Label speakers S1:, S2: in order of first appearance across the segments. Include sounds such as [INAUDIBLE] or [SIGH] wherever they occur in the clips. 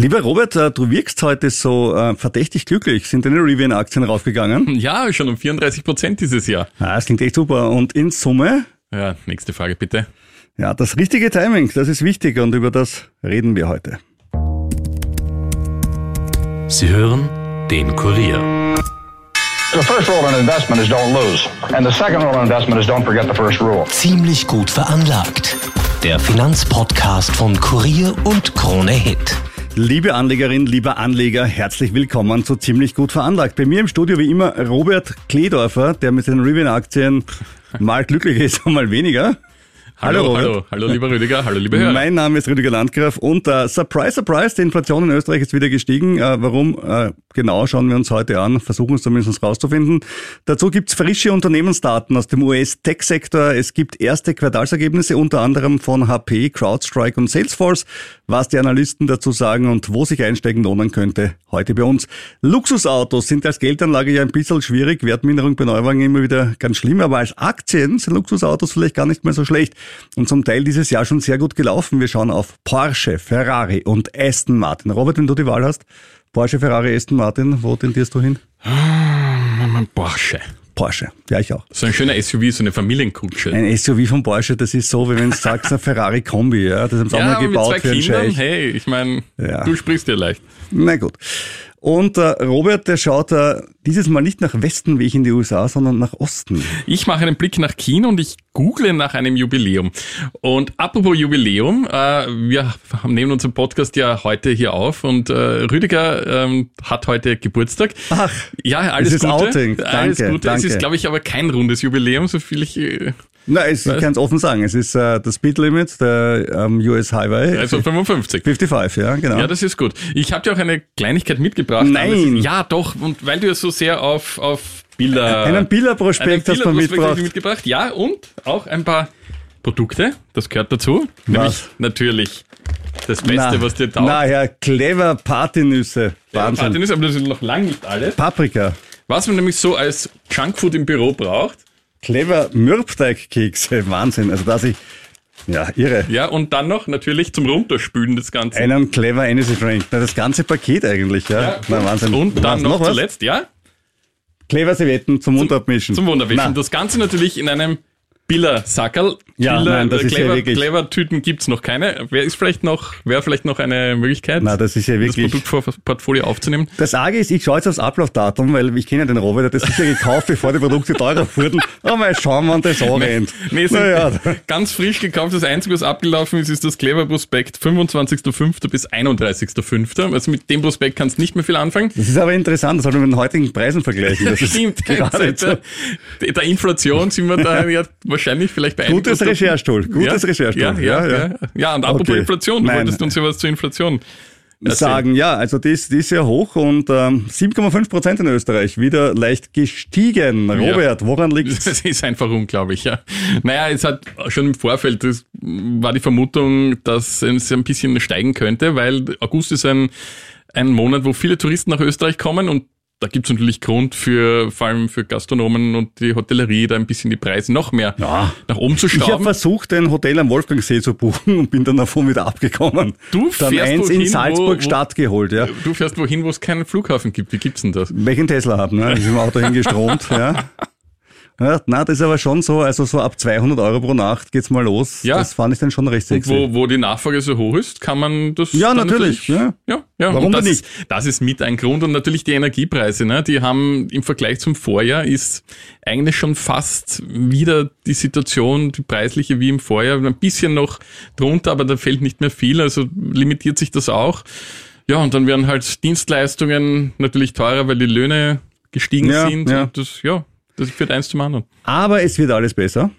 S1: Lieber Robert, äh, du wirkst heute so äh, verdächtig glücklich. Sind deine Rivian-Aktien raufgegangen? [LAUGHS]
S2: Ja, schon um 34 Prozent dieses Jahr.
S1: Ah, das klingt echt super. Und in Summe?
S2: Ja, nächste Frage bitte.
S1: Ja, das richtige Timing, das ist wichtig und über das reden wir heute.
S3: Sie hören den Kurier.
S4: The first rule in investment is don't lose. And the second rule in investment is don't forget the first rule.
S3: Ziemlich gut veranlagt. Der Finanzpodcast von Kurier und Krone Hit.
S1: Liebe Anlegerin, lieber Anleger, herzlich willkommen zu Ziemlich gut veranlagt. Bei mir im Studio wie immer Robert Kledorfer, der mit seinen Rivian-Aktien mal glücklicher ist und mal weniger.
S2: Hallo,
S1: Robert.
S2: hallo, hallo, lieber Rüdiger, hallo, liebe Hörer.
S1: Mein Name ist Rüdiger Landgraf und äh, surprise, surprise, die Inflation in Österreich ist wieder gestiegen. Äh, warum? Äh, genau schauen wir uns heute an, versuchen es zumindest rauszufinden. Dazu gibt's frische Unternehmensdaten aus dem US-Tech-Sektor. Es gibt erste Quartalsergebnisse, unter anderem von HP, CrowdStrike und Salesforce. Was die Analysten dazu sagen und wo sich einsteigen lohnen könnte, heute bei uns. Luxusautos sind als Geldanlage ja ein bisschen schwierig, Wertminderung bei Neuwagen immer wieder ganz schlimm, aber als Aktien sind Luxusautos vielleicht gar nicht mehr so schlecht und zum Teil dieses Jahr schon sehr gut gelaufen. Wir schauen auf Porsche, Ferrari und Aston Martin. Robert, wenn du die Wahl hast, Porsche, Ferrari, Aston Martin, wo tendierst du hin?
S2: Mein Porsche.
S1: Porsche, ja ich auch.
S2: So ein schöner SUV, so eine Familienkutsche.
S1: Ein SUV von Porsche, das ist so, wie wenn du [LAUGHS] sagst, ein Ferrari-Kombi, ja. Das haben sie auch
S2: ja,
S1: mal
S2: aber mit
S1: gebaut
S2: zwei
S1: für einen
S2: Kindern,
S1: Scheich.
S2: hey, ich meine,
S1: Ja.
S2: du sprichst dir leicht.
S1: Na gut. Und äh, Robert, der schaut äh, dieses Mal nicht nach Westen wie ich in die USA, sondern nach Osten.
S2: Ich mache einen Blick nach China und ich google nach einem Jubiläum. Und apropos Jubiläum, äh, wir nehmen unseren Podcast ja heute hier auf und äh, Rüdiger ähm, hat heute Geburtstag.
S1: Ach,
S2: ja, alles
S1: es ist
S2: Gute.
S1: Outing.
S2: alles
S1: Danke,
S2: Gute. Es
S1: danke.
S2: ist, glaube ich, aber kein rundes Jubiläum, so viel ich. Äh,
S1: Na, es, ich kann es offen sagen. Es ist äh, das Speed Limit der ähm, US Highway.
S2: also 55.
S1: 55, ja, genau.
S2: Ja, das ist gut. Ich habe dir auch eine Kleinigkeit mitgebracht.
S1: Nein.
S2: Es Ja, doch. Und weil du ja so sehr auf, auf Bilder...
S1: Einen Bilderprospekt hast du mitgebracht.
S2: mitgebracht. Ja, und auch ein paar Produkte. Das gehört dazu. Nämlich
S1: Was?
S2: natürlich das Beste, was dir taugt.
S1: Na ja, clever Partynüsse.
S2: Ja,
S1: Wahnsinn.
S2: Martin ist aber das ist noch lang nicht alles.
S1: Paprika.
S2: Was man nämlich so als Junkfood im Büro braucht.
S1: Clever Mürbeteigkekse. Wahnsinn. Also dass ich, ja, irre.
S2: Ja, und dann noch natürlich zum Runterspülen das Ganze.
S1: Einen clever Energy Drink. Na, das ganze Paket eigentlich, ja.
S2: ja,
S1: Na, Wahnsinn.
S2: Und dann noch,
S1: was?
S2: zuletzt, ja,
S1: Clever Servietten zum Mund abmischen.
S2: zum Wunderwischen.
S1: Na,
S2: Das Ganze natürlich in einem Biller-Sackerl.
S1: Ja,
S2: Biller,
S1: nein, das ist ja
S2: clever, clever Tüten gibt's noch keine. Wer ist vielleicht noch, wäre vielleicht noch eine Möglichkeit,
S1: Na, das ist ja wirklich-
S2: das Produktportfolio aufzunehmen?
S1: Das Arge ist, ich schaue jetzt aufs Ablaufdatum, weil ich kenne ja den Robert, hat das sicher gekauft, bevor die Produkte teurer [LAUGHS] wurden. Aber mal schauen, wann das anrennt.
S2: Nee, sind
S1: naja,
S2: ganz frisch gekauft. Das Einzige, was abgelaufen ist, ist das Clever Prospekt 25.05. bis 31.05. Also mit dem Prospekt kannst du nicht mehr viel anfangen.
S1: das ist aber interessant, das sollte man mit den heutigen Preisen vergleichen. Das [LAUGHS] ist
S2: Stimmt,
S1: gerade
S2: seit der, der Inflation sind wir da [LAUGHS] ja wahrscheinlich vielleicht bei
S1: Gutes Recherchetool, gutes
S2: ja,
S1: Recherchetool.
S2: Ja, ja, ja. ja. und apropos
S1: Okay.
S2: Inflation, du
S1: Nein.
S2: wolltest uns ja was zur Inflation erzählen.
S1: sagen, ja, also das, die ist sehr hoch und ähm, 7,5 Prozent in Österreich, wieder leicht gestiegen. Robert, woran [LAUGHS] liegt
S2: Das ist einfach unglaublich, ja. Naja, es hat schon im Vorfeld, das war die Vermutung, dass es ein bisschen steigen könnte, weil August ist ein, ein Monat, wo viele Touristen nach Österreich kommen und da gibt's natürlich Grund für, vor allem für Gastronomen und die Hotellerie, da ein bisschen die Preise noch mehr
S1: Ja.
S2: nach oben zu
S1: Ich habe
S2: schrauben.
S1: versucht, ein Hotel am Wolfgangsee zu buchen und bin dann davon wieder abgekommen.
S2: Du
S1: dann
S2: fährst
S1: eins
S2: wohin,
S1: in Salzburg
S2: wo-
S1: Stadt geholt, ja.
S2: Du fährst wohin, wo es keinen Flughafen gibt. Wie gibt's denn das?
S1: Welchen Tesla haben, ne? Ist im Auto hingestromt, ja. [LAUGHS] Ja, na, das ist aber schon so, also so ab 200 Euro pro Nacht geht's mal los.
S2: Ja.
S1: Das fand ich dann schon recht
S2: Und
S1: sexy.
S2: wo, wo die Nachfrage so hoch ist, kann man das.
S1: Ja,
S2: dann
S1: natürlich, ja.
S2: Ja, ja.
S1: Warum
S2: das
S1: denn
S2: Ist, das ist mit ein Grund und natürlich die Energiepreise, ne? Die haben im Vergleich zum Vorjahr ist eigentlich schon fast wieder die Situation, die preisliche wie im Vorjahr, ein bisschen noch drunter, aber da fällt nicht mehr viel, also limitiert sich das auch. Ja, und dann werden halt Dienstleistungen natürlich teurer, weil die Löhne gestiegen
S1: Ja,
S2: sind.
S1: ja.
S2: Und das, ja, das führt eins zum anderen.
S1: Aber es wird alles besser.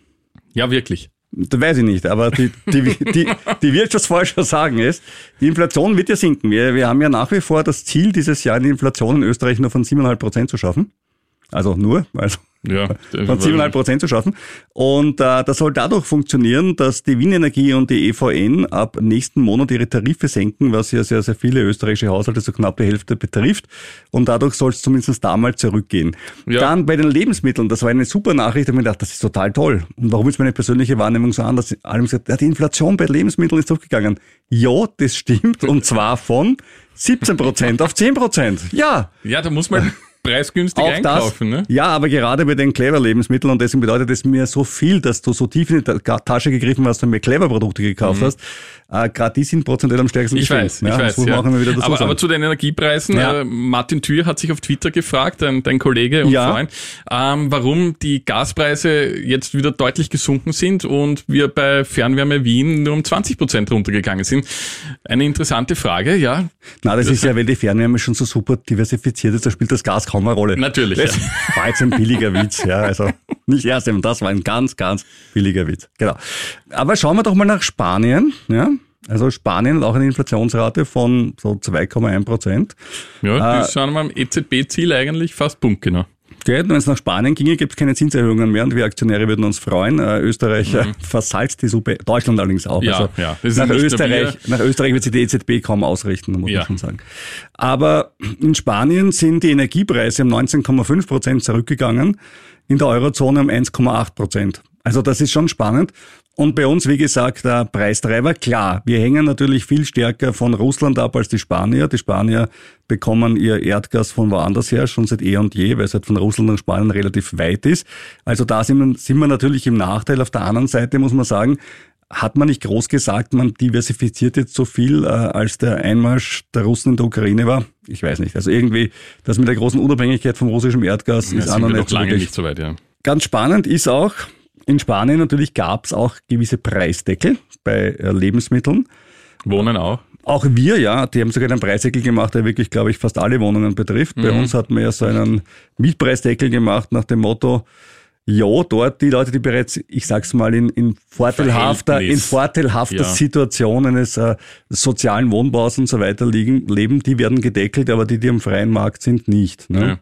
S2: Ja, wirklich.
S1: Das weiß ich nicht, aber die, die, die, die Wirtschaftsforscher sagen es, die Inflation wird ja sinken. Wir, wir haben ja nach wie vor das Ziel, dieses Jahr die Inflation in Österreich nur von 7,5 Prozent zu schaffen. Also nur, also
S2: Ja,
S1: von 7,5 Prozent zu schaffen. Und äh, das soll dadurch funktionieren, dass die Wienenergie und die EVN ab nächsten Monat ihre Tarife senken, was ja sehr, sehr viele österreichische Haushalte, so knapp die Hälfte betrifft. Und dadurch soll es zumindest da mal zurückgehen.
S2: Ja.
S1: Dann bei den Lebensmitteln, das war eine super Nachricht, da habe ich mir gedacht, das ist total toll. Und warum ist meine persönliche Wahrnehmung so anders? Alle haben gesagt, ja, die Inflation bei Lebensmitteln ist hochgegangen. Ja, das stimmt. Und zwar von 17 Prozent auf 10 Prozent. Ja.
S2: Ja, da muss man [LAUGHS] preisgünstig
S1: Auch
S2: einkaufen.
S1: das,
S2: Ne?
S1: ja, aber gerade bei den Clever-Lebensmitteln und deswegen bedeutet es mir so viel, dass du so tief in die Ta- Tasche gegriffen hast und mir Clever-Produkte gekauft hast. Äh, gerade die sind prozentuell am stärksten
S2: Mhm. Ich
S1: gestiegen.
S2: weiß, ich
S1: ja,
S2: weiß.
S1: Das
S2: Ja. aber, aber zu den Energiepreisen,
S1: Ja.
S2: äh, Martin Thür hat sich auf Twitter gefragt, dein, dein Kollege und. Freund, ähm, warum die Gaspreise jetzt wieder deutlich gesunken sind und wir bei Fernwärme Wien nur um 20 Prozent runtergegangen sind. Eine interessante Frage, ja.
S1: Na, das ist ja, weil die Fernwärme schon so super diversifiziert ist, da spielt das Gas kaum eine Rolle.
S2: Natürlich,
S1: Das
S2: ja. [LAUGHS]
S1: war jetzt ein billiger Witz, ja, also nicht erst, eben, das war ein ganz, ganz billiger Witz. Genau. Aber schauen wir doch mal nach Spanien, ja. Also Spanien hat auch eine Inflationsrate von so 2,1 Prozent.
S2: Ja, die sind am EZB-Ziel eigentlich fast punktgenau.
S1: Gell, Wenn es nach Spanien ginge, gibt es keine Zinserhöhungen mehr und wir Aktionäre würden uns freuen. Äh, Österreich äh, versalzt die Suppe, Deutschland allerdings auch.
S2: Mhm. Ja,
S1: also
S2: ja.
S1: Nach, Österreich, nach Österreich wird sich die EZB kaum ausrichten, muss
S2: Ja.
S1: man schon sagen. Aber in Spanien sind die Energiepreise um 19,5 Prozent zurückgegangen, in der Eurozone um 1,8 Prozent. Also das ist schon spannend. Und bei uns, wie gesagt, der Preistreiber, klar, wir hängen natürlich viel stärker von Russland ab als die Spanier. Die Spanier bekommen ihr Erdgas von woanders her, schon seit eh und je, weil es halt von Russland und Spanien relativ weit ist. Also da sind wir, sind wir natürlich im Nachteil. Auf der anderen Seite muss man sagen, hat man nicht groß gesagt, man diversifiziert jetzt so viel, äh, als der Einmarsch der Russen in der Ukraine war? Ich weiß nicht. Also irgendwie, das mit der großen Unabhängigkeit vom russischen Erdgas
S2: Ja,
S1: ist
S2: wir
S1: nicht so
S2: lange nicht so weit, ja.
S1: Ganz spannend ist auch, in Spanien natürlich gab es auch gewisse Preisdeckel bei äh, Lebensmitteln.
S2: Wohnen auch.
S1: Auch wir, ja, die haben sogar einen Preisdeckel gemacht, der wirklich, glaube ich, fast alle Wohnungen betrifft. Bei uns hat man ja so einen Mietpreisdeckel gemacht nach dem Motto, ja, dort die Leute, die bereits, ich sag's mal, in, in vorteilhafter, in vorteilhafter
S2: Ja.
S1: Situation eines äh, sozialen Wohnbaus und so weiter liegen, leben, die werden gedeckelt, aber die, die am freien Markt sind, nicht. Ne?
S2: Ja.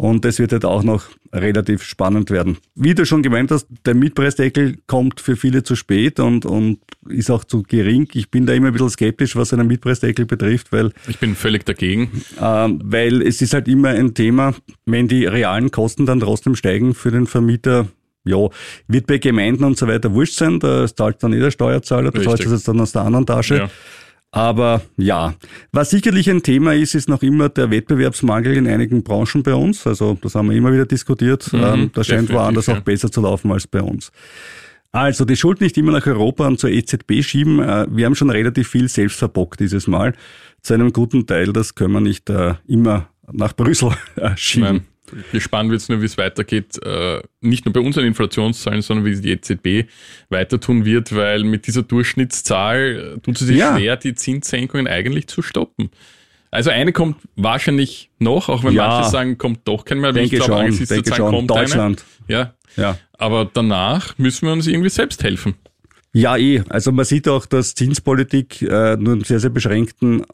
S1: Und das wird halt auch noch relativ spannend werden. Wie du schon gemeint hast, der Mietpreisdeckel kommt für viele zu spät und, und ist auch zu gering. Ich bin da immer ein bisschen skeptisch, was einen Mietpreisdeckel betrifft, weil,
S2: Ich bin völlig dagegen.
S1: ähm, weil es ist halt immer ein Thema, wenn die realen Kosten dann trotzdem steigen für den Vermieter, ja, wird bei Gemeinden und so weiter wurscht sein, da zahlt dann jeder Steuerzahler, da zahlt
S2: Richtig.
S1: das jetzt dann aus der anderen Tasche.
S2: Ja.
S1: Aber ja, was sicherlich ein Thema ist, ist noch immer der Wettbewerbsmangel in einigen Branchen bei uns. Also das haben wir immer wieder diskutiert. ähm, da scheint woanders
S2: ja.
S1: auch besser zu laufen als bei uns. Also die Schuld nicht immer nach Europa und zur EZB schieben. Äh, Wir haben schon relativ viel selbst verbockt dieses Mal. Zu einem guten Teil, das können wir nicht äh, immer nach Brüssel äh, schieben.
S2: Nein. Gespannt wird's nur, wie es weitergeht. Äh, nicht nur bei unseren Inflationszahlen, sondern wie die EZB weiter tun wird, weil mit dieser Durchschnittszahl äh, tut sie sich
S1: Ja.
S2: schwer, die Zinssenkungen eigentlich zu stoppen. Also eine kommt wahrscheinlich noch, auch wenn
S1: Ja.
S2: manche sagen, kommt doch kein mehr.
S1: Denke
S2: ich glaube, angesichts der Zahlen kommt
S1: Deutschland.
S2: eine. Ja.
S1: Ja.
S2: Aber danach müssen wir uns irgendwie selbst helfen.
S1: Ja, eh. Also man sieht auch, dass Zinspolitik äh, nur einen sehr, sehr beschränkten,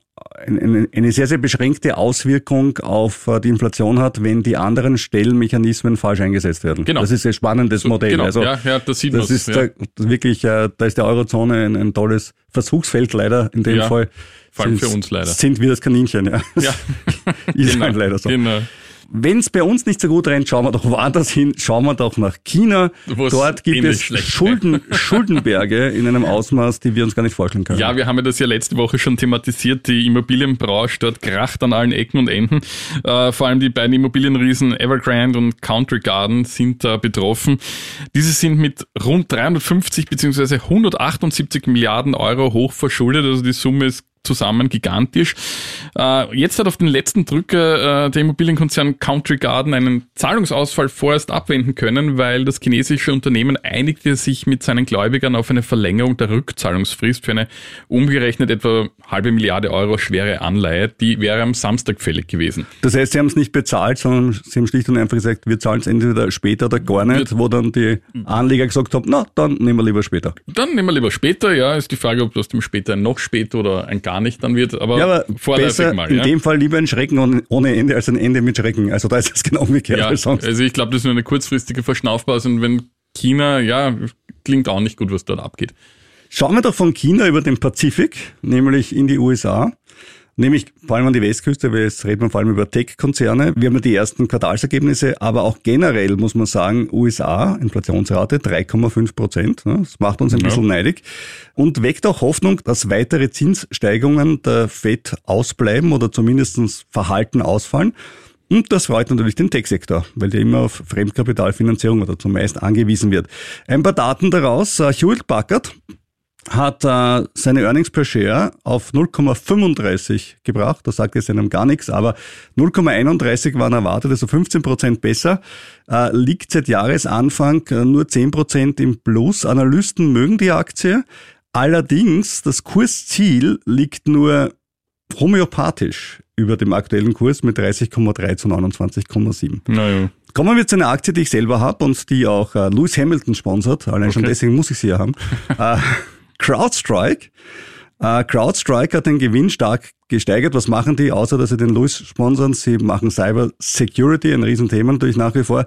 S1: eine, eine sehr, sehr beschränkte Auswirkung auf äh, die Inflation hat, wenn die anderen Stellmechanismen falsch eingesetzt werden.
S2: Genau.
S1: Das ist ein spannendes Modell.
S2: Genau,
S1: Also
S2: ja, ja, das sieht
S1: das
S2: man's,
S1: ist
S2: ja.
S1: da, wirklich, äh, da ist der Eurozone ein, ein tolles Versuchsfeld leider in dem
S2: Ja,
S1: Fall.
S2: vor allem für uns leider.
S1: Sind wir das Kaninchen, ja.
S2: Ja. [LAUGHS]
S1: ist halt leider so.
S2: Genau.
S1: Wenn es bei uns nicht so gut rennt, schauen wir doch [LAUGHS] woanders hin. Schauen wir doch nach China.
S2: Wo es
S1: Dort gibt es Schulden, Schuldenberge in einem [LAUGHS] Ausmaß, die wir uns gar nicht vorstellen können.
S2: Ja, wir haben ja das ja letzte Woche schon thematisiert. Die Immobilienbranche dort kracht an allen Ecken und Enden. Äh, vor allem die beiden Immobilienriesen Evergrande und Country Garden sind da betroffen. Diese sind mit rund 350 bzw. 178 Milliarden Euro hoch verschuldet. Also die Summe ist zusammen gigantisch. Äh, jetzt hat auf den letzten Drücker äh, der Immobilienkonzern Country Garden einen Zahlungsausfall vorerst abwenden können, weil das chinesische Unternehmen einigte sich mit seinen Gläubigern auf eine Verlängerung der Rückzahlungsfrist für eine umgerechnet etwa halbe Milliarde Euro schwere Anleihe. Die wäre am Samstag fällig gewesen.
S1: Das heißt, sie haben es nicht bezahlt, sondern sie haben schlicht und einfach gesagt, wir zahlen es entweder später oder gar nicht, wo dann die Anleger gesagt haben, na, dann nehmen wir lieber später.
S2: Dann nehmen wir lieber später, ja, ist die Frage, ob aus dem später ein noch später oder ein gar gar nicht dann wird, aber,
S1: Ja, aber
S2: vorläufig
S1: besser
S2: mal.
S1: in
S2: ja.
S1: dem Fall lieber ein Schrecken ohne- ohne Ende als ein Ende mit Schrecken. Also da ist es genau umgekehrt
S2: ja,
S1: als sonst.
S2: also ich glaube, das ist nur eine kurzfristige Verschnaufpause und wenn China, ja, klingt auch nicht gut, was dort abgeht.
S1: Schauen wir doch von China über den Pazifik, nämlich in die USA. Nämlich vor allem an die Westküste, weil jetzt reden wir vor allem über Tech-Konzerne. Wir haben ja die ersten Quartalsergebnisse, aber auch generell muss man sagen, USA, Inflationsrate 3,5 Prozent. Das macht uns ein
S2: Ja.
S1: bisschen neidig und weckt auch Hoffnung, dass weitere Zinssteigungen der FED ausbleiben oder zumindestens verhalten ausfallen. Und das freut natürlich den Tech-Sektor, weil der immer auf Fremdkapitalfinanzierung oder zumeist angewiesen wird. Ein paar Daten daraus. Äh, Hewlett Packard hat äh, seine Earnings per Share auf 0,35 gebracht. Das sagt jetzt einem gar nichts, aber 0,31 waren erwartet, also 15 Prozent besser. Äh, liegt seit Jahresanfang äh, nur 10 Prozent im Plus. Analysten mögen die Aktie. Allerdings, das Kursziel liegt nur homöopathisch über dem aktuellen Kurs mit 30,3 zu 29,7.
S2: Naja.
S1: Kommen wir zu einer Aktie, die ich selber habe und die auch äh, Lewis Hamilton sponsert. Allein schon
S2: Okay.
S1: deswegen muss ich sie ja haben. [LAUGHS] äh, CrowdStrike. Äh, CrowdStrike hat den Gewinn stark gesteigert. Was machen die, außer dass sie den Lewis sponsern? Sie machen Cyber Security, ein Riesenthema natürlich nach wie vor.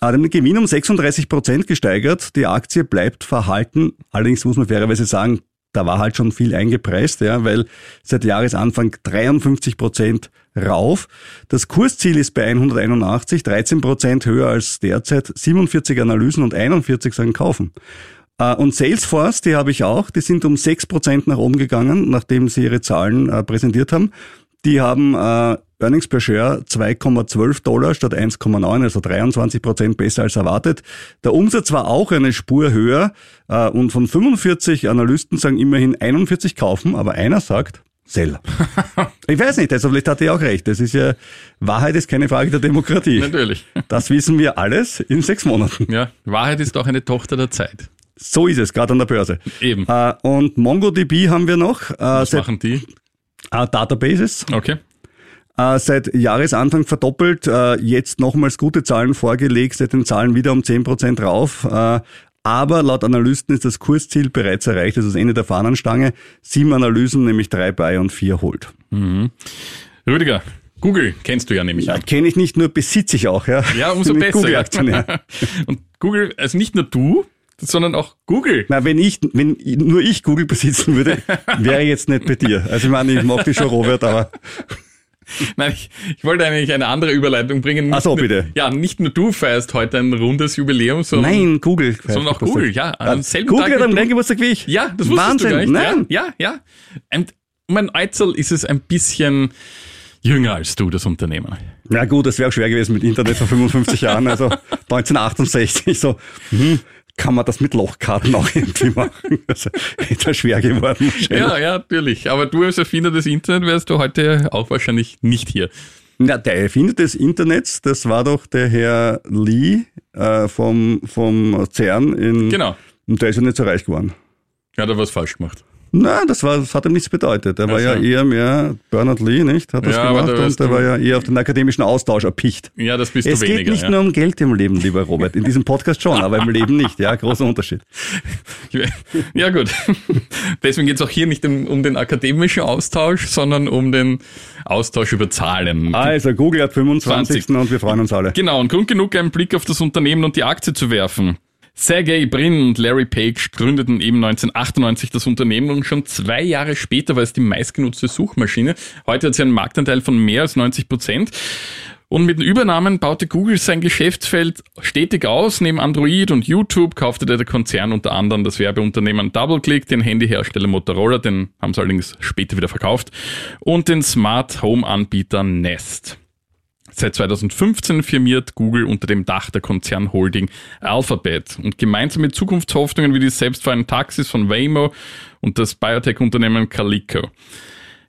S1: Hat den Gewinn um 36 Prozent gesteigert. Die Aktie bleibt verhalten. Allerdings muss man fairerweise sagen, da war halt schon viel eingepreist, ja, weil seit Jahresanfang 53 Prozent rauf. Das Kursziel ist bei 181, 13 Prozent höher als derzeit, 47 Analysen und 41 sagen kaufen. Äh, Und Salesforce, die habe ich auch, die sind um 6 Prozent nach oben gegangen, nachdem sie ihre Zahlen äh, präsentiert haben. Die haben äh, Earnings per Share 2,12 Dollar statt 1,9, also 23 Prozent besser als erwartet. Der Umsatz war auch eine Spur höher und von 45 Analysten sagen immerhin 41 kaufen, aber einer sagt Sell. [LAUGHS] ich weiß nicht, also vielleicht hat er auch recht. Das ist ja, Wahrheit ist keine Frage der Demokratie.
S2: Natürlich.
S1: Das wissen wir alles in sechs Monaten.
S2: Ja, Wahrheit ist auch eine Tochter der Zeit.
S1: So ist es, gerade an der Börse.
S2: Eben.
S1: Äh, und MongoDB haben wir noch. Äh,
S2: Was
S1: seit,
S2: machen die?
S1: äh, Databases.
S2: Okay.
S1: Äh, seit Jahresanfang verdoppelt, äh, jetzt nochmals gute Zahlen vorgelegt, seit den Zahlen wieder um 10% rauf. Äh, aber laut Analysten ist das Kursziel bereits erreicht, das ist das Ende der Fahnenstange. Sieben Analysen, nämlich drei bei und vier holt.
S2: Rüdiger, Google kennst du ja nämlich.
S1: Ja, kenne ich nicht nur, besitze ich auch. Ja,
S2: Ja, [LAUGHS] umso besser.
S1: Google-Aktionär. [LAUGHS]
S2: Und Google, also nicht nur du, sondern auch Google.
S1: Na, wenn ich, wenn nur ich Google besitzen würde, [LAUGHS] wäre ich jetzt nicht bei dir. Also ich meine, ich mag dich schon, Robert, aber [LAUGHS]
S2: Nein, ich, ich wollte eigentlich eine andere Überleitung bringen.
S1: Ach so, bitte.
S2: Ja, nicht nur du feierst heute ein rundes Jubiläum, sondern
S1: nein, Google.
S2: Sondern auch Google, ja, am selben
S1: Google
S2: Tag
S1: hat am gleichen Geburtstag wie ich.
S2: Ja, das wusstest
S1: Wahnsinn.
S2: du gar nicht.
S1: Nein.
S2: Ja, ja. ja. Und um ein Eizel ist es ein bisschen jünger als du, das Unternehmen.
S1: Ja gut, das wäre auch schwer gewesen mit Internet vor 55 Jahren, also [LAUGHS] 1968. So, hm, kann man das mit Lochkarten auch irgendwie machen? [LAUGHS] Also, hätte schwer geworden.
S2: Ja, ja, natürlich. Aber du als Erfinder des Internet wärst du heute auch wahrscheinlich nicht hier.
S1: Ja, der Erfinder des Internets, das war doch der Herr Lee äh, vom, vom CERN in.
S2: Genau.
S1: Und der ist ja nicht so reich geworden.
S2: Ja, da was falsch gemacht.
S1: Na, das war, das hat ihm nichts bedeutet. Er war
S2: Ach so.
S1: ja eher mehr Bernard Lee, nicht? Hat das
S2: Ja,
S1: gemacht
S2: da
S1: und
S2: du-
S1: war ja eher auf den akademischen Austausch erpicht.
S2: Ja, das bist
S1: Es
S2: du
S1: geht
S2: weniger.
S1: nicht
S2: ja.
S1: nur um Geld im Leben, lieber Robert. In diesem Podcast schon, aber im Leben nicht. Ja, großer Unterschied. [LAUGHS]
S2: Ja, gut. Deswegen geht es auch hier nicht um, um den akademischen Austausch, sondern um den Austausch über Zahlen.
S1: Also, Google hat 25. und wir freuen uns alle.
S2: Genau, und Grund genug, einen Blick auf das Unternehmen und die Aktie zu werfen. Sergey Brin und Larry Page gründeten eben 1998 das Unternehmen und schon zwei Jahre später war es die meistgenutzte Suchmaschine. Heute hat sie einen Marktanteil von mehr als 90 Prozent. Und mit den Übernahmen baute Google sein Geschäftsfeld stetig aus. Neben Android und YouTube kaufte der Konzern unter anderem das Werbeunternehmen DoubleClick, den Handyhersteller Motorola, den haben sie allerdings später wieder verkauft, und den Smart Home Anbieter Nest. Seit 2015 firmiert Google unter dem Dach der Konzernholding Alphabet und gemeinsam mit Zukunftshoffnungen wie die selbstfahrenden Taxis von Waymo und das Biotech-Unternehmen Calico.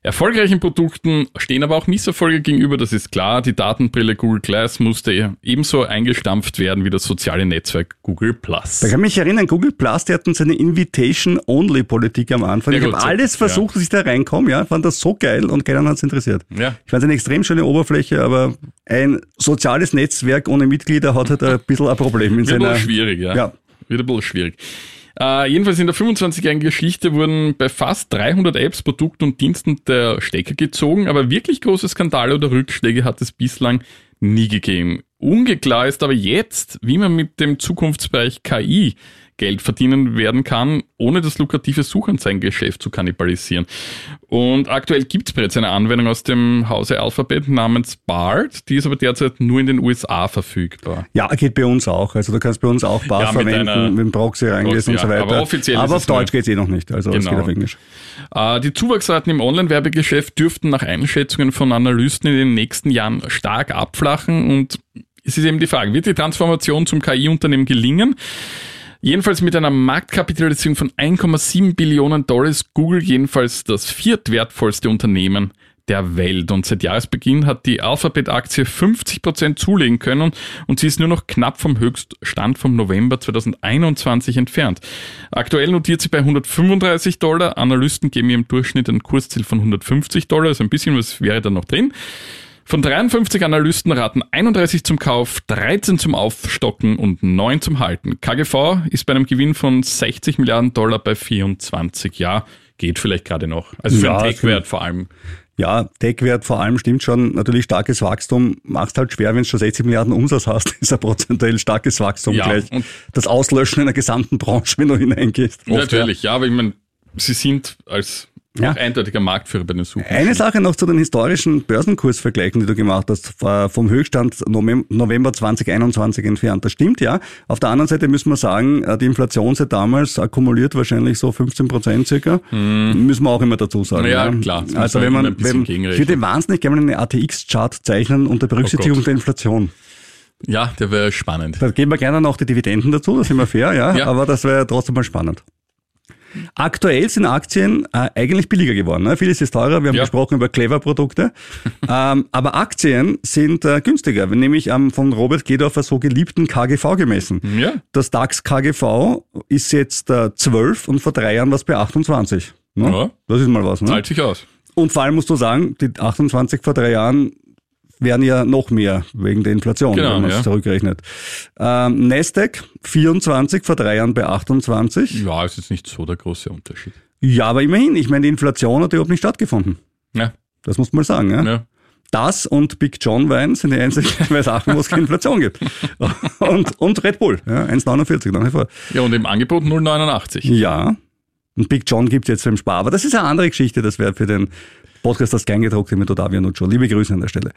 S2: Erfolgreichen Produkten stehen aber auch Misserfolge gegenüber, das ist klar. Die Datenbrille Google Glass musste ebenso eingestampft werden wie das soziale Netzwerk Google Plus.
S1: Da kann mich erinnern, Google Plus, die hatten seine Invitation-Only-Politik am Anfang.
S2: Ja,
S1: ich habe alles versucht, dass ich da reinkomme, ja, fand das so geil und keiner hat es interessiert.
S2: Ja.
S1: Ich fand es eine extrem schöne Oberfläche, aber ein soziales Netzwerk ohne Mitglieder hat halt ein bisschen ein Problem in
S2: Wird ein
S1: seiner...
S2: bisschen schwierig, ja.
S1: Ja.
S2: Wird ein bisschen schwierig. Äh, jedenfalls in der 25-jährigen Geschichte wurden bei fast 300 Apps, Produkten und Diensten der Stecker gezogen, aber wirklich große Skandale oder Rückschläge hat es bislang nie gegeben. Ungeklar ist aber jetzt, wie man mit dem Zukunftsbereich KI Geld verdienen werden kann, ohne das lukrative Suchanzeigengeschäft zu kannibalisieren. Und aktuell gibt es bereits eine Anwendung aus dem Hause Alphabet namens BART, die ist aber derzeit nur in den USA verfügbar.
S1: Ja, geht bei uns auch. Also du kannst bei uns auch BART ja, verwenden, mit dem Proxy reingehst und so weiter.
S2: Aber offiziell
S1: Aber auf Deutsch geht es eh noch nicht, also
S2: genau.
S1: es geht auf Englisch.
S2: Äh, die Zuwachsraten im Online-Werbegeschäft dürften nach Einschätzungen von Analysten in den nächsten Jahren stark abflachen und es ist eben die Frage, wird die Transformation zum KI-Unternehmen gelingen? Jedenfalls mit einer Marktkapitalisierung von 1,7 Billionen Dollar ist Google jedenfalls das viertwertvollste Unternehmen der Welt. Und seit Jahresbeginn hat die Alphabet-Aktie 50 Prozent zulegen können und sie ist nur noch knapp vom Höchststand vom November 2021 entfernt. Aktuell notiert sie bei 135 Dollar. Analysten geben ihr im Durchschnitt ein Kursziel von 150 Dollar, also ein bisschen was wäre da noch drin. Von 53 Analysten raten 31 zum Kauf, 13 zum Aufstocken und 9 zum Halten. KGV ist bei einem Gewinn von 60 Milliarden Dollar bei 24. Ja, geht vielleicht gerade noch. Also für ja, einen Tech-Wert vor allem.
S1: Ja, Tech-Wert vor allem stimmt schon. Natürlich starkes Wachstum. Machst halt schwer, wenn du schon 60 Milliarden Umsatz hast, [LAUGHS] ist ein prozentuell starkes Wachstum ja, gleich. Das Auslöschen einer gesamten Branche, wenn du hineingehst.
S2: Natürlich, ja. ja, aber ich meine, sie sind als ja. Auch eindeutiger Marktführer bei den Suchen.
S1: Eine Sache noch zu den historischen Börsenkursvergleichen, die du gemacht hast, vom Höchststand November 2021 entfernt. Das stimmt, ja. Auf der anderen Seite müssen wir sagen, äh, die Inflation seit damals akkumuliert wahrscheinlich so 15 Prozent circa. Mm. Müssen wir auch immer dazu sagen.
S2: Ja, ja. klar.
S1: Also wenn man, wenn, ich würde wahnsinnig gerne einen ATX-Chart zeichnen unter Berücksichtigung oh der Inflation.
S2: Ja, der wäre spannend.
S1: Da geben wir gerne noch die Dividenden dazu, das ist immer fair, ja. ja. Aber das wäre trotzdem mal spannend. Aktuell sind Aktien äh, eigentlich billiger geworden. Ne? Vieles ist teurer. Wir haben ja. gesprochen über Clever-Produkte. [LAUGHS] ähm, aber Aktien sind äh, günstiger, nämlich am von Robert Gedorfer so geliebten KGV gemessen.
S2: Ja.
S1: Das DAX KGV ist jetzt äh, 12 und vor drei Jahren war es bei 28. Ne? Ja. Das ist mal was. Ne?
S2: Zahlt sich aus.
S1: Und vor allem musst du sagen, die 28 vor drei Jahren werden ja noch mehr wegen der Inflation, genau, wenn man es ja. zurückrechnet. Ähm, Nasdaq 24 vor drei Jahren bei 28.
S2: Ja, ist jetzt nicht so der große Unterschied.
S1: Ja, aber immerhin, ich meine, die Inflation hat überhaupt nicht stattgefunden.
S2: Ja.
S1: Das muss man mal sagen. Ja? ja. Das und Big John Wein sind die einzigen zwei Sachen, wo es keine Inflation gibt. [LAUGHS] Und, und Red Bull, ja, 1,49 nach wie vor.
S2: Ja, und im Angebot 0,89.
S1: Ja. Und Big John gibt es jetzt beim Spar. Aber das ist eine andere Geschichte, das wäre für den Podcast das Kleingedruckte mit Ottavio Nuccio. Liebe Grüße an der Stelle.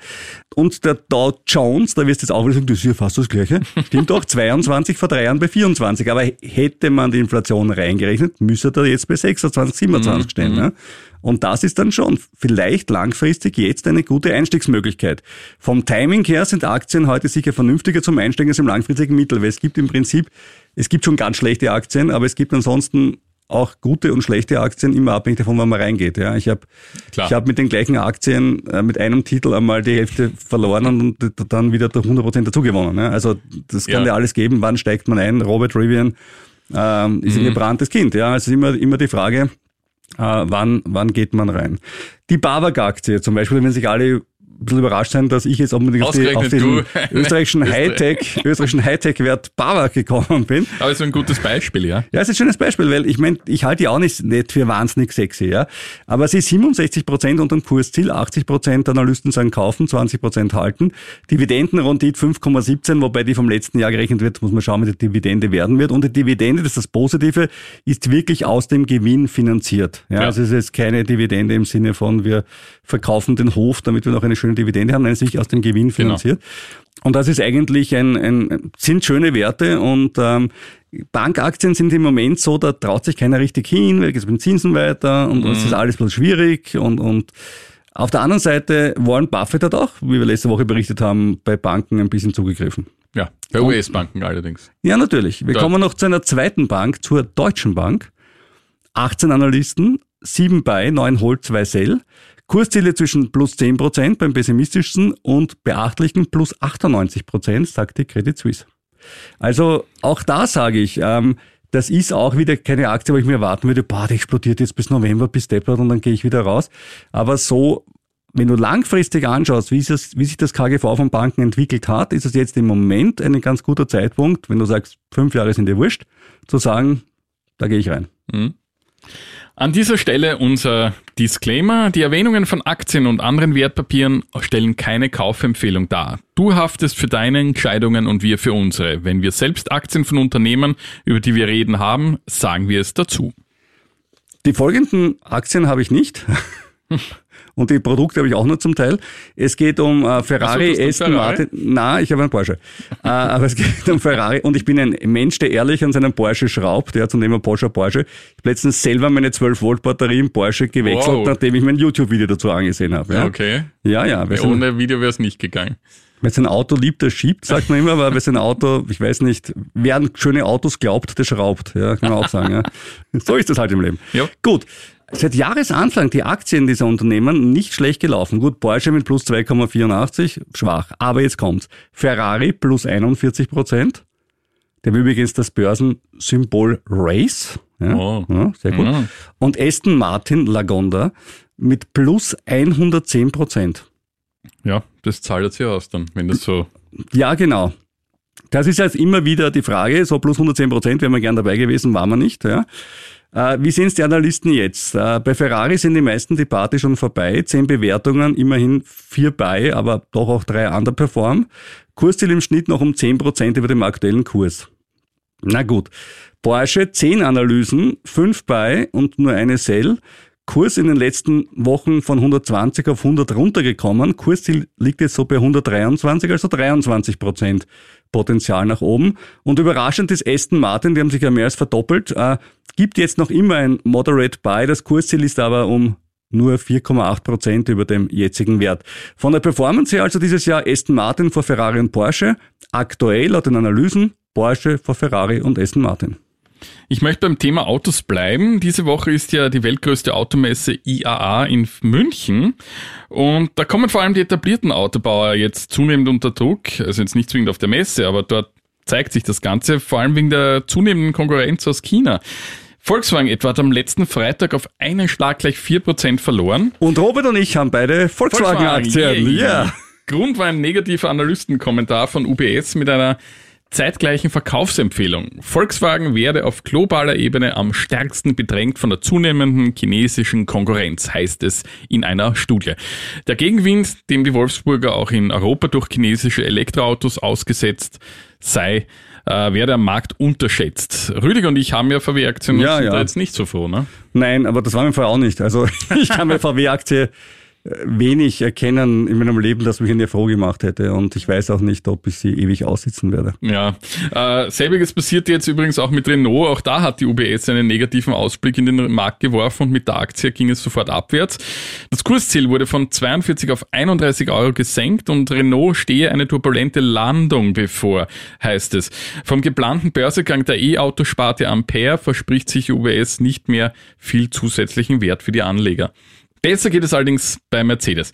S1: Und der Dow Jones, da wirst du jetzt auch wieder sagen, das ist ja fast das Gleiche. Stimmt doch, 22 vor drei Jahren bei 24. Aber hätte man die Inflation reingerechnet, müsste er jetzt bei 26, 27 mhm. stehen. Ne? Und das ist dann schon vielleicht langfristig jetzt eine gute Einstiegsmöglichkeit. Vom Timing her sind Aktien heute sicher vernünftiger zum Einsteigen als im langfristigen Mittel, weil es gibt im Prinzip, es gibt schon ganz schlechte Aktien, aber es gibt ansonsten auch gute und schlechte Aktien immer abhängig davon, wann man reingeht. Ja, ich habe ich habe mit den gleichen Aktien äh, mit einem Titel einmal die Hälfte verloren und dann wieder durch 100 Prozent dazugewonnen. Ja. Also das kann ja. ja alles geben. Wann steigt man ein? Robert Rivian ähm, ist mhm. ein gebranntes Kind. Ja, also immer immer die Frage, äh, wann wann geht man rein? Die Babak-Aktie zum Beispiel, wenn sich alle ein bisschen überrascht sein, dass ich jetzt unbedingt auf, die, auf den [LAUGHS] österreichischen Hightech, [LAUGHS] österreichischen Hightech-Wert Bauer gekommen bin.
S2: Aber es ist ein gutes Beispiel, ja?
S1: Ja, es ist ein schönes Beispiel, weil ich meine, ich halte die auch nicht, nicht für wahnsinnig sexy, ja. Aber sie ist 67 Prozent unter dem Kursziel, 80 Prozent Analysten sagen kaufen, 20 Prozent halten. Dividendenrendite 5,17, wobei die vom letzten Jahr gerechnet wird, muss man schauen, wie die Dividende werden wird. Und die Dividende, das ist das Positive, ist wirklich aus dem Gewinn finanziert. Ja, ja. Also es ist keine Dividende im Sinne von, wir verkaufen den Hof, damit wir noch eine schöne schöne Dividende haben, nein, sich aus dem Gewinn genau. finanziert. Genau. Und das ist eigentlich ein, ein sind schöne Werte und ähm, Bankaktien sind im Moment so, da traut sich keiner richtig hin, weil es mit Zinsen weiter und es mhm. ist alles bloß schwierig und, und auf der anderen Seite, Warren Buffett hat auch, wie wir letzte Woche berichtet haben, bei Banken ein bisschen zugegriffen.
S2: Ja, bei US-Banken allerdings.
S1: Ja, natürlich. Wir Dort. kommen noch zu einer zweiten Bank, zur Deutschen Bank. 18 Analysten, 7 bei, 9 Hold, 2 Sell. Kursziele zwischen plus 10 Prozent beim pessimistischsten und beachtlichen plus 98 Prozent, sagt die Credit Suisse. Also auch da sage ich, ähm, das ist auch wieder keine Aktie, wo ich mir erwarten würde, boah, die explodiert jetzt bis November, bis Deppert und dann gehe ich wieder raus. Aber so, wenn du langfristig anschaust, wie, es, wie sich das KGV von Banken entwickelt hat, ist es jetzt im Moment ein ganz guter Zeitpunkt, wenn du sagst, fünf Jahre sind dir wurscht, zu sagen, da gehe ich rein.
S2: An dieser Stelle unser Disclaimer. Die Erwähnungen von Aktien und anderen Wertpapieren stellen keine Kaufempfehlung dar. Du haftest für deine Entscheidungen und wir für unsere. Wenn wir selbst Aktien von Unternehmen, über die wir reden haben, sagen wir es dazu.
S1: Die folgenden Aktien habe ich nicht. [LAUGHS] Und die Produkte habe ich auch nur zum Teil. Es geht um äh, Ferrari,
S2: so,
S1: Aston? Martin. Na, ich habe einen Porsche. äh, aber es geht um Ferrari und ich bin ein Mensch, der ehrlich an seinem Porsche schraubt. Ja, zum Thema Porsche Porsche. Ich habe letztens selber meine 12 Volt Batterie im Porsche gewechselt,
S2: Wow.
S1: nachdem ich mein YouTube-Video dazu angesehen habe. Ja,
S2: Okay.
S1: ja, ja. Sein,
S2: Ohne Video wäre es nicht gegangen.
S1: wer sein Auto liebt, der schiebt, sagt man immer, aber wer sein Auto, ich weiß nicht, wer an schöne Autos glaubt, der schraubt. Ja, kann man auch sagen. Ja. [LAUGHS] So ist das halt im Leben.
S2: Ja.
S1: Gut. Seit Jahresanfang die Aktien dieser Unternehmen nicht schlecht gelaufen. Gut, Porsche mit plus 2,84, schwach. Aber jetzt kommt's. Ferrari plus 41 Prozent. Der will übrigens das Börsensymbol Race. Ja,
S2: Oh.
S1: ja, sehr gut.
S2: Ja.
S1: Und Aston Martin Lagonda mit plus 110 Prozent.
S2: Ja, das zahlt jetzt ja aus dann, wenn das so.
S1: Ja, genau. Das ist jetzt immer wieder die Frage, so plus 110 Prozent wären wir gern dabei gewesen, waren wir nicht. Ja. Äh, Wie sehen es die Analysten jetzt? Äh, Bei Ferrari sind die meisten die Party schon vorbei. Zehn Bewertungen, immerhin vier bei, aber doch auch drei underperform. Kursziel im Schnitt noch um 10 Prozent über dem aktuellen Kurs. Na gut. Porsche, zehn Analysen, fünf bei und nur eine Sell. Kurs in den letzten Wochen von 120 auf 100 runtergekommen. Kursziel liegt jetzt so bei 123, also 23 Prozent Potenzial nach oben. Und überraschend ist Aston Martin, die haben sich ja mehr als verdoppelt, äh, gibt jetzt noch immer ein Moderate Buy. Das Kursziel ist aber um nur 4,8 Prozent über dem jetzigen Wert. Von der Performance her also dieses Jahr Aston Martin vor Ferrari und Porsche. Aktuell laut den Analysen Porsche vor Ferrari und Aston Martin.
S2: Ich möchte beim Thema Autos bleiben. Diese Woche ist ja die weltgrößte Automesse IAA in München. Und da kommen vor allem die etablierten Autobauer jetzt zunehmend unter Druck. Also jetzt nicht zwingend auf der Messe, aber dort zeigt sich das Ganze, vor allem wegen der zunehmenden Konkurrenz aus China. Volkswagen etwa hat am letzten Freitag auf einen Schlag gleich 4% verloren.
S1: Und Robert und ich haben beide Volkswagen-Aktien.
S2: Volkswagen,
S1: Ja.
S2: yay. Grund war ein negativer Analystenkommentar von UBS mit einer zeitgleichen Verkaufsempfehlung. Volkswagen werde auf globaler Ebene am stärksten bedrängt von der zunehmenden chinesischen Konkurrenz, heißt es in einer Studie. Der Gegenwind, dem die Wolfsburger auch in Europa durch chinesische Elektroautos ausgesetzt sei, äh, werde am Markt unterschätzt. Rüdiger und ich haben ja VW-Aktien und
S1: Ja,
S2: sind
S1: ja.
S2: da jetzt nicht so froh, ne?
S1: Nein, aber das war mir vorher auch nicht. Also [LAUGHS] ich kann bei VW-Aktie wenig erkennen in meinem Leben, das mich in der froh gemacht hätte. Und ich weiß auch nicht, ob ich sie ewig aussitzen werde.
S2: Ja, äh, selbiges passiert jetzt übrigens auch mit Renault. Auch da hat die UBS einen negativen Ausblick in den Markt geworfen und mit der Aktie ging es sofort abwärts. Das Kursziel wurde von 42 auf 31 Euro gesenkt und Renault stehe eine turbulente Landung bevor, heißt es. Vom geplanten Börsegang der E-Autosparte Ampere verspricht sich UBS nicht mehr viel zusätzlichen Wert für die Anleger. Besser geht es allerdings bei Mercedes.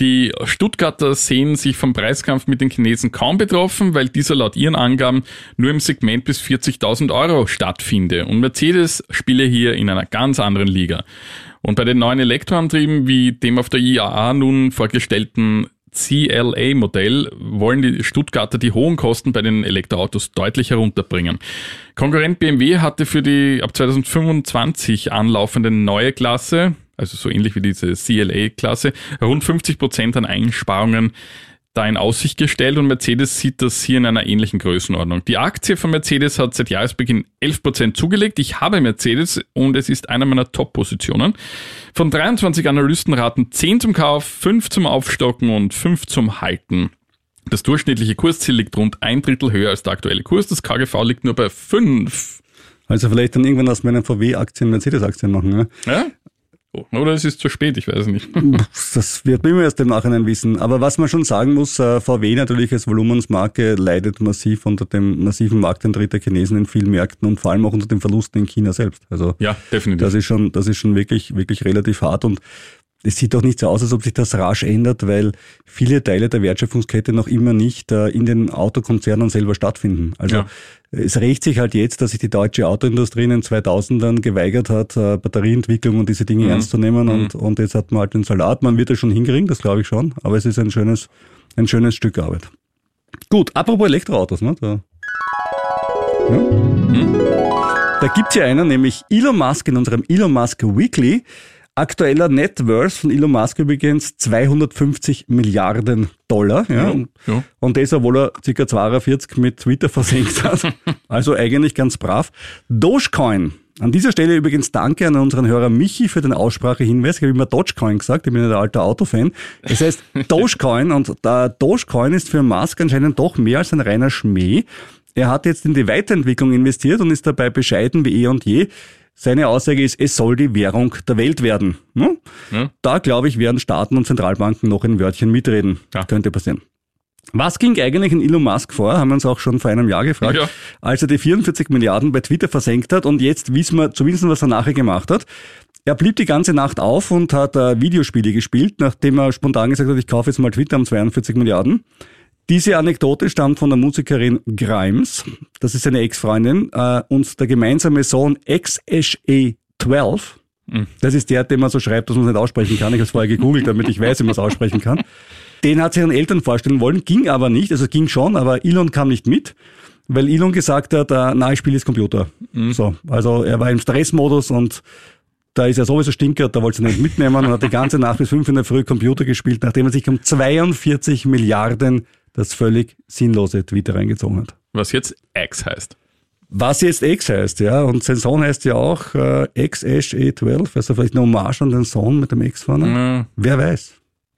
S2: Die Stuttgarter sehen sich vom Preiskampf mit den Chinesen kaum betroffen, weil dieser laut ihren Angaben nur im Segment bis 40.000 Euro stattfinde. Und Mercedes spiele hier in einer ganz anderen Liga. Und bei den neuen Elektroantrieben wie dem auf der IAA nun vorgestellten CLA-Modell wollen die Stuttgarter die hohen Kosten bei den Elektroautos deutlich herunterbringen. Konkurrent BMW hatte für die ab 2025 anlaufende neue Klasse, also so ähnlich wie diese CLA-Klasse, rund 50 Prozent an Einsparungen da in Aussicht gestellt und Mercedes sieht das hier in einer ähnlichen Größenordnung. Die Aktie von Mercedes hat seit Jahresbeginn 11% zugelegt. Ich habe Mercedes und es ist einer meiner Top-Positionen. Von 23 Analysten raten 10 zum Kauf, 5 zum Aufstocken und 5 zum Halten. Das durchschnittliche Kursziel liegt rund ein Drittel höher als der aktuelle Kurs. Das KGV liegt nur bei 5.
S1: Also vielleicht dann irgendwann aus meinen VW-Aktien Mercedes-Aktien machen. Ja?
S2: Ja? Oder es ist zu spät, ich weiß es nicht. [LAUGHS]
S1: Das wird man immer erst im Nachhinein wissen. Aber was man schon sagen muss, äh, VW natürlich als Volumensmarke leidet massiv unter dem massiven Markteintritt der Chinesen in vielen Märkten und vor allem auch unter den Verlusten in China selbst. Also
S2: Ja, definitiv.
S1: das ist schon, das ist schon wirklich, wirklich relativ hart und es sieht doch nicht so aus, als ob sich das rasch ändert, weil viele Teile der Wertschöpfungskette noch immer nicht äh, in den Autokonzernen selber stattfinden. Also
S2: Ja.
S1: es rächt sich halt jetzt, dass sich die deutsche Autoindustrie in den 2000ern geweigert hat, äh, Batterieentwicklung und diese Dinge ernst zu nehmen und, und jetzt hat man halt den Salat. Man wird es schon hinkriegen, das glaube ich schon, aber es ist ein schönes, ein schönes Stück Arbeit. Gut, apropos Elektroautos, ne? Da, ja? Der Da gibt's ja einen, nämlich Elon Musk in unserem Elon Musk Weekly. Aktueller Net Worth von Elon Musk übrigens 250 Milliarden Dollar. Ja, und,
S2: ja.
S1: und das, obwohl er ca. 42 mit Twitter [LAUGHS] versenkt hat. also eigentlich ganz brav. Dogecoin. An dieser Stelle übrigens danke an unseren Hörer Michi für den Aussprachehinweis. Ich habe immer Dogecoin gesagt, ich bin ja der alte Autofan. Das heißt [LAUGHS] Dogecoin und der Dogecoin ist für Musk anscheinend doch mehr als ein reiner Schmäh. Er hat jetzt in die Weiterentwicklung investiert und ist dabei bescheiden wie eh und je. Seine Aussage ist, es soll die Währung der Welt werden. Hm?
S2: Ja.
S1: Da, glaube ich, werden Staaten und Zentralbanken noch ein Wörtchen mitreden.
S2: Ja.
S1: Könnte passieren. Was ging eigentlich in Elon Musk vor? Haben wir uns auch schon vor einem Jahr gefragt.
S2: Ja.
S1: Als er die 44 Milliarden bei Twitter versenkt hat und jetzt wissen wir zumindest, was er nachher gemacht hat. Er blieb die ganze Nacht auf und hat äh, Videospiele gespielt, nachdem er spontan gesagt hat, ich kaufe jetzt mal Twitter um 42 Milliarden. Diese Anekdote stammt von der Musikerin Grimes, das ist seine Ex-Freundin, äh, und der gemeinsame Sohn XSE12, das ist der, den man so schreibt, dass man es nicht aussprechen kann. Ich habe es vorher gegoogelt, damit ich weiß, wie man es aussprechen kann. Den hat sie ihren Eltern vorstellen wollen, ging aber nicht, also ging schon, aber Elon kam nicht mit, weil Elon gesagt hat, äh, na, ich spiele jetzt Computer. So, also er war im Stressmodus und da ist er sowieso stinkert, da wollte er nicht mitnehmen und hat die ganze Nacht bis fünf in der Früh Computer gespielt, nachdem er sich um 42 Milliarden das völlig sinnlose Twitter reingezogen hat.
S2: Was jetzt X heißt.
S1: Was jetzt X heißt, ja, und sein Sohn heißt ja auch äh, X-Ash E12, also vielleicht eine Hommage an den Sohn mit dem X vorne.
S2: Ja.
S1: Wer weiß.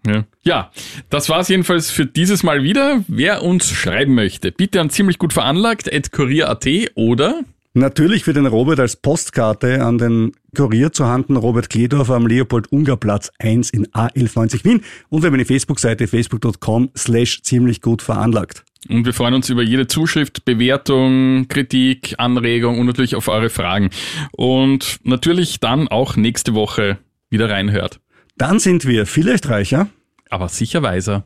S2: Ja. ja, das war's jedenfalls für dieses Mal wieder. Wer uns schreiben möchte, bitte an ziemlich gut veranlagt at kurier.at oder
S1: Natürlich für den Robert als Postkarte an den Kurier zu Handen Robert Kledorfer am Leopold-Unger-Platz 1 in A1190 Wien und wir haben eine Facebook-Seite facebook.com slash ziemlich gut veranlagt.
S2: Und wir freuen uns über jede Zuschrift, Bewertung, Kritik, Anregung und natürlich auf eure Fragen. Und natürlich dann auch nächste Woche wieder reinhört.
S1: Dann sind wir vielleicht reicher,
S2: Aber sicher weiser.